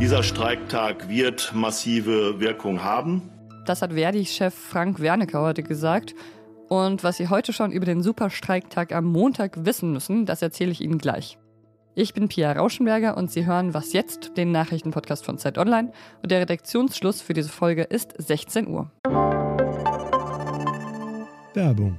Dieser Streiktag wird massive Wirkung haben. Das hat Verdi-Chef Frank Wernicke heute gesagt. Und was Sie heute schon über den Superstreiktag am Montag wissen müssen, das erzähle ich Ihnen gleich. Ich bin Pia Rauschenberger und Sie hören Was jetzt, den Nachrichtenpodcast von Zeit Online. Und der Redaktionsschluss für diese Folge ist 16 Uhr. Werbung.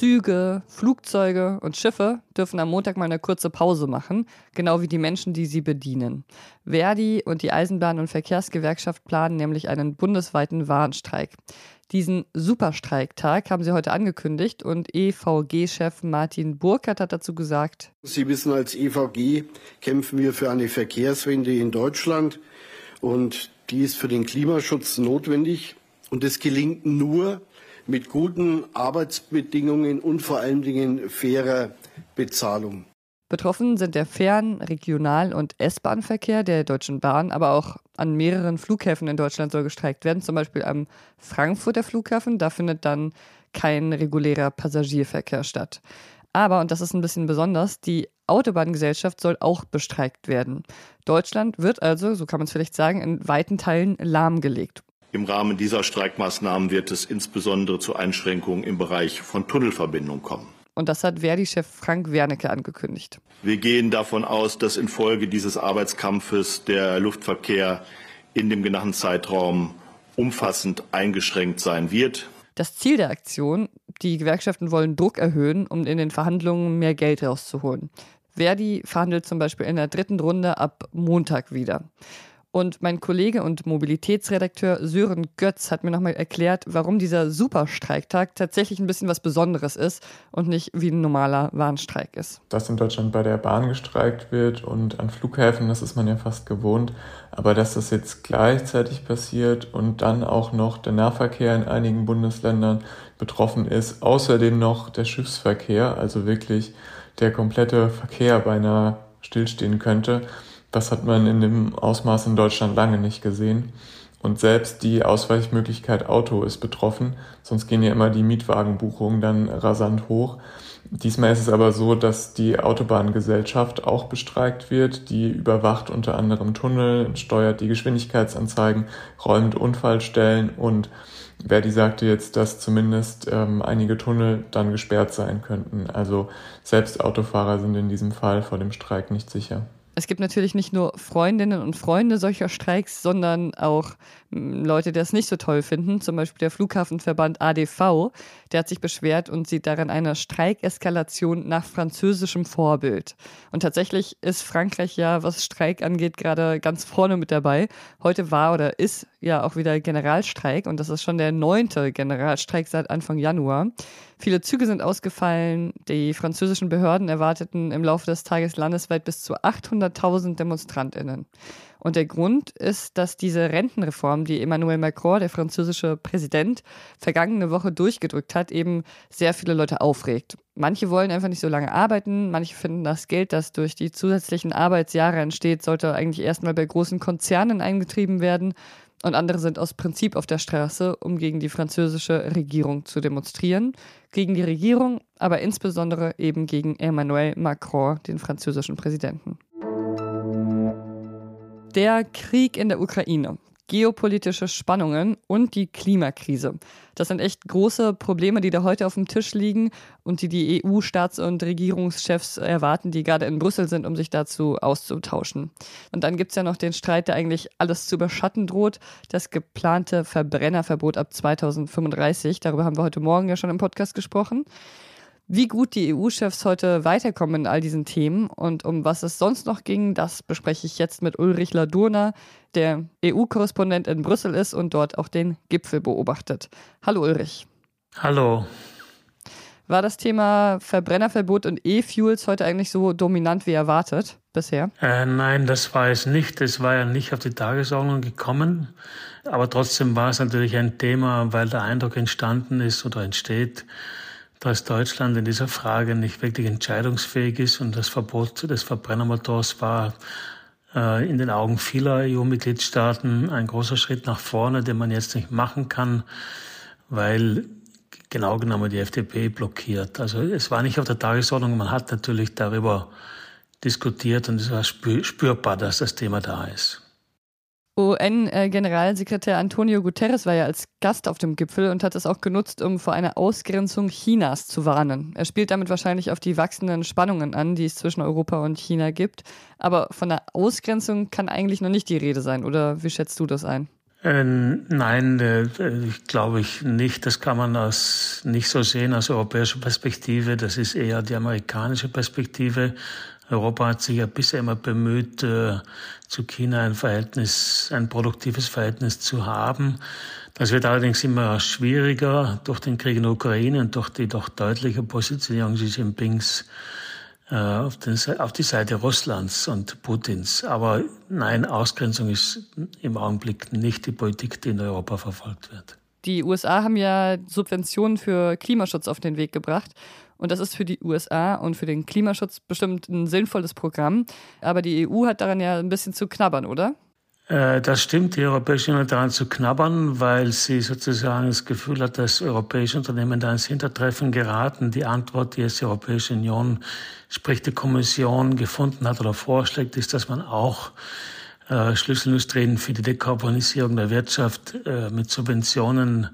Züge, Flugzeuge und Schiffe dürfen am Montag mal eine kurze Pause machen, genau wie die Menschen, die sie bedienen. Verdi und die Eisenbahn- und Verkehrsgewerkschaft planen nämlich einen bundesweiten Warnstreik. Diesen Superstreiktag haben sie heute angekündigt und EVG-Chef Martin Burkhardt hat dazu gesagt. Sie wissen, als EVG kämpfen wir für eine Verkehrswende in Deutschland und die ist für den Klimaschutz notwendig und es gelingt nur mit guten Arbeitsbedingungen und vor allen Dingen fairer Bezahlung. Betroffen sind der Fern-, Regional- und S-Bahn-Verkehr der Deutschen Bahn, aber auch an mehreren Flughäfen in Deutschland soll gestreikt werden, zum Beispiel am Frankfurter Flughafen. Da findet dann kein regulärer Passagierverkehr statt. Aber, und das ist ein bisschen besonders, die Autobahngesellschaft soll auch bestreikt werden. Deutschland wird also, so kann man es vielleicht sagen, in weiten Teilen lahmgelegt. Im Rahmen dieser Streikmaßnahmen wird es insbesondere zu Einschränkungen im Bereich von Tunnelverbindungen kommen. Und das hat Verdi-Chef Frank Wernicke angekündigt. Wir gehen davon aus, dass infolge dieses Arbeitskampfes der Luftverkehr in dem genannten Zeitraum umfassend eingeschränkt sein wird. Das Ziel der Aktion, die Gewerkschaften wollen Druck erhöhen, um in den Verhandlungen mehr Geld rauszuholen. Verdi verhandelt zum Beispiel in der dritten Runde ab Montag wieder. Und mein Kollege und Mobilitätsredakteur Sören Götz hat mir nochmal erklärt, warum dieser Superstreiktag tatsächlich ein bisschen was Besonderes ist und nicht wie ein normaler Warnstreik ist. Dass in Deutschland bei der Bahn gestreikt wird und an Flughäfen, das ist man ja fast gewohnt. Aber dass das jetzt gleichzeitig passiert und dann auch noch der Nahverkehr in einigen Bundesländern betroffen ist, außerdem noch der Schiffsverkehr, also wirklich der komplette Verkehr beinahe stillstehen könnte, das hat man in dem Ausmaß in Deutschland lange nicht gesehen. Und selbst die Ausweichmöglichkeit Auto ist betroffen, sonst gehen ja immer die Mietwagenbuchungen dann rasant hoch. Diesmal ist es aber so, dass die Autobahngesellschaft auch bestreikt wird. Die überwacht unter anderem Tunnel, steuert die Geschwindigkeitsanzeigen, räumt Unfallstellen und Verdi sagte jetzt, dass zumindest ähm, einige Tunnel dann gesperrt sein könnten. Also selbst Autofahrer sind in diesem Fall vor dem Streik nicht sicher. Es gibt natürlich nicht nur Freundinnen und Freunde solcher Streiks, sondern auch Leute, die das nicht so toll finden. Zum Beispiel der Flughafenverband ADV, der hat sich beschwert und sieht darin eine Streikeskalation nach französischem Vorbild. Und tatsächlich ist Frankreich ja, was Streik angeht, gerade ganz vorne mit dabei. Heute war oder ist ja auch wieder Generalstreik und das ist schon der neunte Generalstreik seit Anfang Januar. Viele Züge sind ausgefallen. Die französischen Behörden erwarteten im Laufe des Tages landesweit bis zu 800.000 DemonstrantInnen. Und der Grund ist, dass diese Rentenreform, die Emmanuel Macron, der französische Präsident, vergangene Woche durchgedrückt hat, eben sehr viele Leute aufregt. Manche wollen einfach nicht so lange arbeiten, manche finden, das Geld, das durch die zusätzlichen Arbeitsjahre entsteht, sollte eigentlich erstmal bei großen Konzernen eingetrieben werden und andere sind aus Prinzip auf der Straße, um gegen die französische Regierung zu demonstrieren. Gegen die Regierung, aber insbesondere eben gegen Emmanuel Macron, den französischen Präsidenten. Der Krieg in der Ukraine geopolitische Spannungen und die Klimakrise. Das sind echt große Probleme, die da heute auf dem Tisch liegen und die die EU-Staats- und Regierungschefs erwarten, die gerade in Brüssel sind, um sich dazu auszutauschen. Und dann gibt es ja noch den Streit, der eigentlich alles zu überschatten droht, das geplante Verbrennerverbot ab 2035. Darüber haben wir heute Morgen ja schon im Podcast gesprochen. Wie gut die EU-Chefs heute weiterkommen in all diesen Themen und um was es sonst noch ging, das bespreche ich jetzt mit Ulrich Ladurna, der EU-Korrespondent in Brüssel ist und dort auch den Gipfel beobachtet. Hallo Ulrich. Hallo. War das Thema Verbrennerverbot und E-Fuels heute eigentlich so dominant wie erwartet? bisher? Äh, nein, das war es nicht. Es war ja nicht auf die Tagesordnung gekommen. Aber trotzdem war es natürlich ein Thema, weil der Eindruck entstanden ist oder entsteht, dass Deutschland in dieser Frage nicht wirklich entscheidungsfähig ist und das Verbot des Verbrennermotors war äh, in den Augen vieler EU-Mitgliedstaaten ein großer Schritt nach vorne, den man jetzt nicht machen kann, weil genau genommen die FDP blockiert. Also es war nicht auf der Tagesordnung, man hat natürlich darüber diskutiert und es war spürbar, dass das Thema da ist. UN-Generalsekretär Antonio Guterres war ja als Gast auf dem Gipfel und hat es auch genutzt, um vor einer Ausgrenzung Chinas zu warnen. Er spielt damit wahrscheinlich auf die wachsenden Spannungen an, die es zwischen Europa und China gibt. Aber von einer Ausgrenzung kann eigentlich noch nicht die Rede sein, oder wie schätzt du das ein? Äh, nein, äh, glaube ich nicht. Das kann man als, nicht so sehen aus europäischer Perspektive. Das ist eher die amerikanische Perspektive. Europa hat sich ja bisher immer bemüht, äh, zu China ein Verhältnis, ein produktives Verhältnis zu haben. Das wird allerdings immer schwieriger durch den Krieg in der Ukraine und durch die doch deutliche Positionierung Xi Jinpings äh, auf, den, auf die Seite Russlands und Putins. Aber nein, Ausgrenzung ist im Augenblick nicht die Politik, die in Europa verfolgt wird. Die USA haben ja Subventionen für Klimaschutz auf den Weg gebracht. Und das ist für die USA und für den Klimaschutz bestimmt ein sinnvolles Programm. Aber die EU hat daran ja ein bisschen zu knabbern, oder? Äh, das stimmt, die Europäische Union daran zu knabbern, weil sie sozusagen das Gefühl hat, dass europäische Unternehmen da ins Hintertreffen geraten. Die Antwort, die jetzt die Europäische Union, sprich die Kommission, gefunden hat oder vorschlägt, ist, dass man auch äh, Schlüsselindustrien für die Dekarbonisierung der Wirtschaft äh, mit Subventionen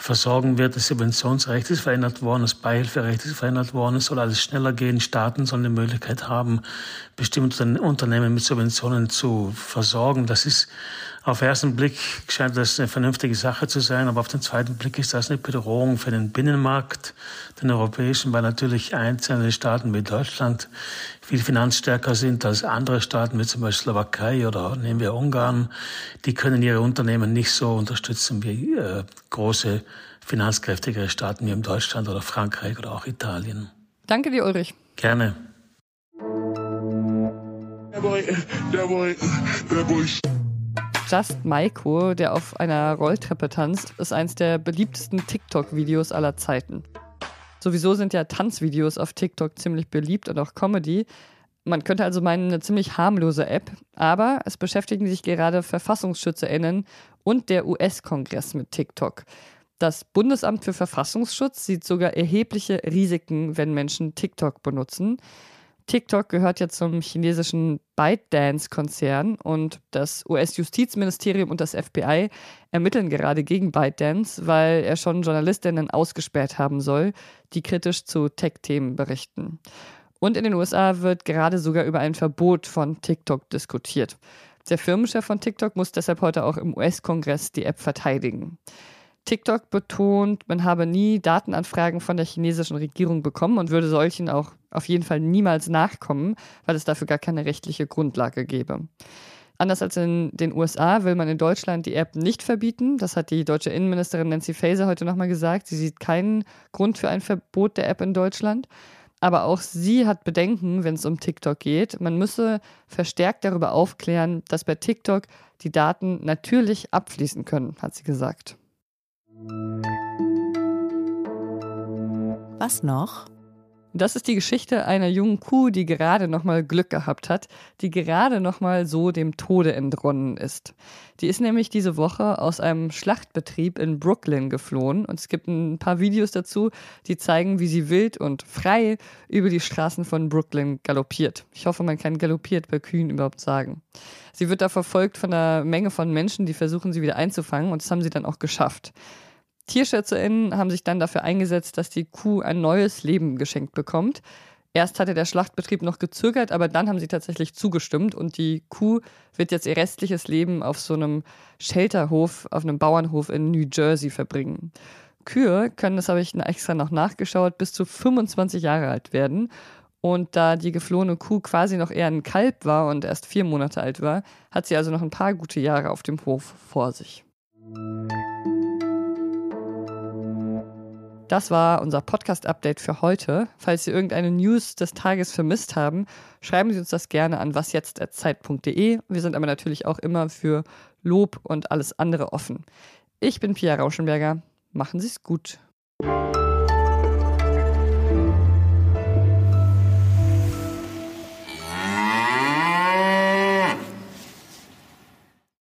versorgen wird. Das Subventionsrecht ist verändert worden, das Beihilferecht ist verändert worden. Es soll alles schneller gehen. Staaten sollen die Möglichkeit haben, bestimmte Unternehmen mit Subventionen zu versorgen. Das ist auf den ersten Blick scheint das eine vernünftige Sache zu sein, aber auf den zweiten Blick ist das eine Bedrohung für den Binnenmarkt, den europäischen, weil natürlich einzelne Staaten wie Deutschland viel finanzstärker sind als andere Staaten, wie zum Beispiel Slowakei oder nehmen wir Ungarn. Die können ihre Unternehmen nicht so unterstützen wie äh, große, finanzkräftigere Staaten wie in Deutschland oder Frankreich oder auch Italien. Danke dir, Ulrich. Gerne. Der Boy, der Boy, der Boy. Just Maiko, der auf einer Rolltreppe tanzt, ist eines der beliebtesten TikTok-Videos aller Zeiten. Sowieso sind ja Tanzvideos auf TikTok ziemlich beliebt und auch Comedy. Man könnte also meinen, eine ziemlich harmlose App, aber es beschäftigen sich gerade VerfassungsschützerInnen und der US-Kongress mit TikTok. Das Bundesamt für Verfassungsschutz sieht sogar erhebliche Risiken, wenn Menschen TikTok benutzen. TikTok gehört ja zum chinesischen ByteDance-Konzern und das US-Justizministerium und das FBI ermitteln gerade gegen ByteDance, weil er schon Journalistinnen ausgesperrt haben soll, die kritisch zu Tech-Themen berichten. Und in den USA wird gerade sogar über ein Verbot von TikTok diskutiert. Der Firmenchef von TikTok muss deshalb heute auch im US-Kongress die App verteidigen. TikTok betont, man habe nie Datenanfragen von der chinesischen Regierung bekommen und würde solchen auch auf jeden Fall niemals nachkommen, weil es dafür gar keine rechtliche Grundlage gäbe. Anders als in den USA will man in Deutschland die App nicht verbieten. Das hat die deutsche Innenministerin Nancy Faeser heute nochmal gesagt. Sie sieht keinen Grund für ein Verbot der App in Deutschland. Aber auch sie hat Bedenken, wenn es um TikTok geht. Man müsse verstärkt darüber aufklären, dass bei TikTok die Daten natürlich abfließen können, hat sie gesagt. Was noch? Das ist die Geschichte einer jungen Kuh, die gerade noch mal Glück gehabt hat, die gerade noch mal so dem Tode entronnen ist. Die ist nämlich diese Woche aus einem Schlachtbetrieb in Brooklyn geflohen und es gibt ein paar Videos dazu, die zeigen, wie sie wild und frei über die Straßen von Brooklyn galoppiert. Ich hoffe, man kann galoppiert bei Kühen überhaupt sagen. Sie wird da verfolgt von einer Menge von Menschen, die versuchen, sie wieder einzufangen und das haben sie dann auch geschafft. TierschützerInnen haben sich dann dafür eingesetzt, dass die Kuh ein neues Leben geschenkt bekommt. Erst hatte der Schlachtbetrieb noch gezögert, aber dann haben sie tatsächlich zugestimmt und die Kuh wird jetzt ihr restliches Leben auf so einem Shelterhof, auf einem Bauernhof in New Jersey verbringen. Kühe können, das habe ich extra noch nachgeschaut, bis zu 25 Jahre alt werden. Und da die geflohene Kuh quasi noch eher ein Kalb war und erst vier Monate alt war, hat sie also noch ein paar gute Jahre auf dem Hof vor sich. Das war unser Podcast-Update für heute. Falls Sie irgendeine News des Tages vermisst haben, schreiben Sie uns das gerne an wasjetzt.zeit.de. Wir sind aber natürlich auch immer für Lob und alles andere offen. Ich bin Pia Rauschenberger. Machen Sie es gut.